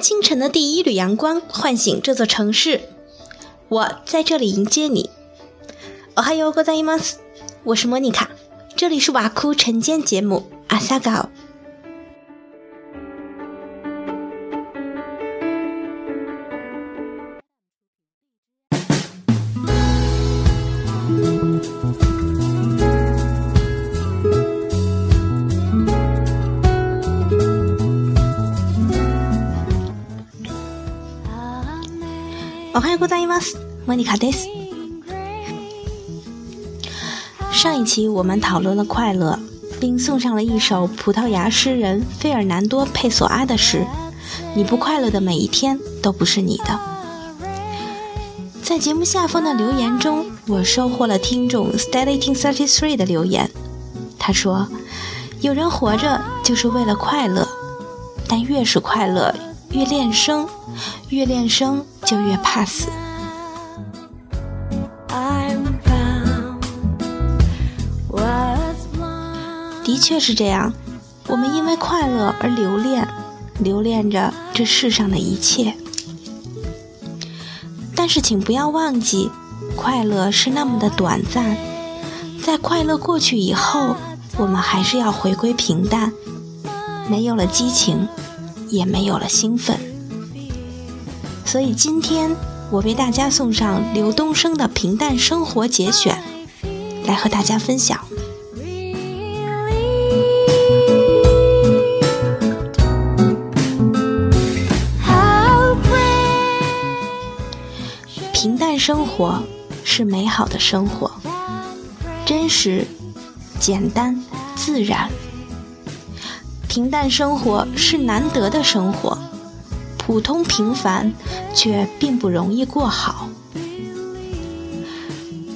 清晨的第一缕阳光唤醒这座城市。我在这里迎接你。おはようございます。我是莫妮卡，这里是瓦库晨间节目阿萨高。 おはようございます。莫妮卡です。上一期我们讨论了快乐，并送上了一首葡萄牙诗人费尔南多·佩索阿的诗：“你不快乐的每一天都不是你的。”在节目下方的留言中，我收获了听众 Steady Thirty Three 的留言。他说：“有人活着就是为了快乐，但越是快乐。” 越练声，越练声就越怕死。的确是这样，我们因为快乐而留恋，留恋着这世上的一切。但是，请不要忘记，快乐是那么的短暂，在快乐过去以后，我们还是要回归平淡，没有了激情。也没有了兴奋，所以今天我为大家送上刘东升的《平淡生活》节选，来和大家分享。平淡生活是美好的生活，真实、简单、自然。平淡生活是难得的生活，普通平凡却并不容易过好。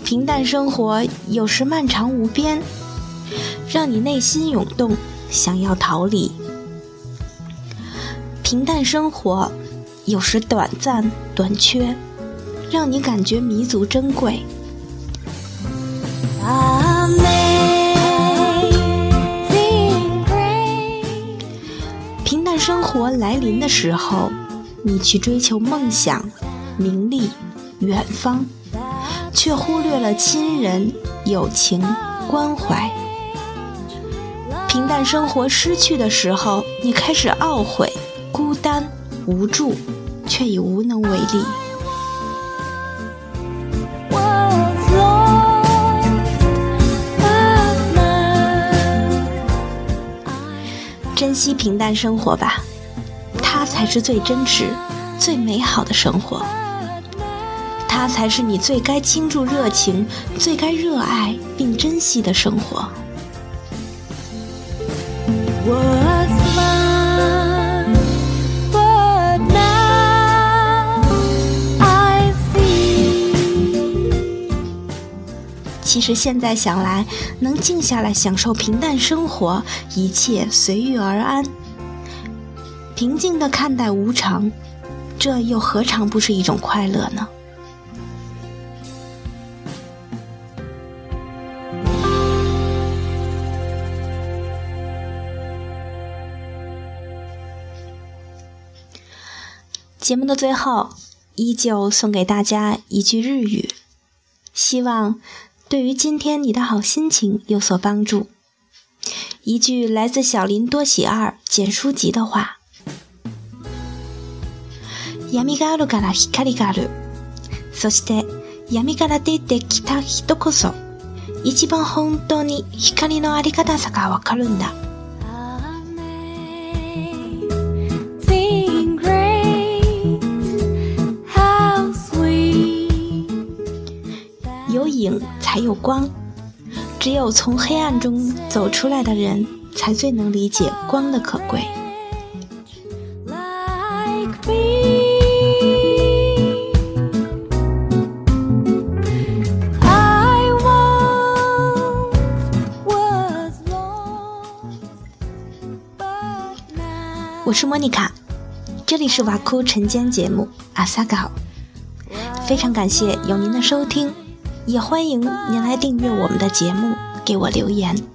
平淡生活有时漫长无边，让你内心涌动，想要逃离。平淡生活有时短暂短缺，让你感觉弥足珍贵。生活来临的时候，你去追求梦想、名利、远方，却忽略了亲人、友情、关怀。平淡生活失去的时候，你开始懊悔、孤单、无助，却已无能为力。珍惜平淡生活吧，它才是最真实、最美好的生活。它才是你最该倾注热情、最该热爱并珍惜的生活。其实现在想来，能静下来享受平淡生活，一切随遇而安，平静地看待无常，这又何尝不是一种快乐呢？节目的最后，依旧送给大家一句日语，希望。对于今天你的好心情有所帮助。一句来自小林多喜二简书籍的话：“闇があるから光がある。そして闇から出てきた人こそ一番本当に光のあり方さがわかるんだ。” 有影。才有光，只有从黑暗中走出来的人，才最能理解光的可贵。我是莫妮卡，这里是瓦库晨间节目阿萨高，非常感谢有您的收听。也欢迎您来订阅我们的节目，给我留言。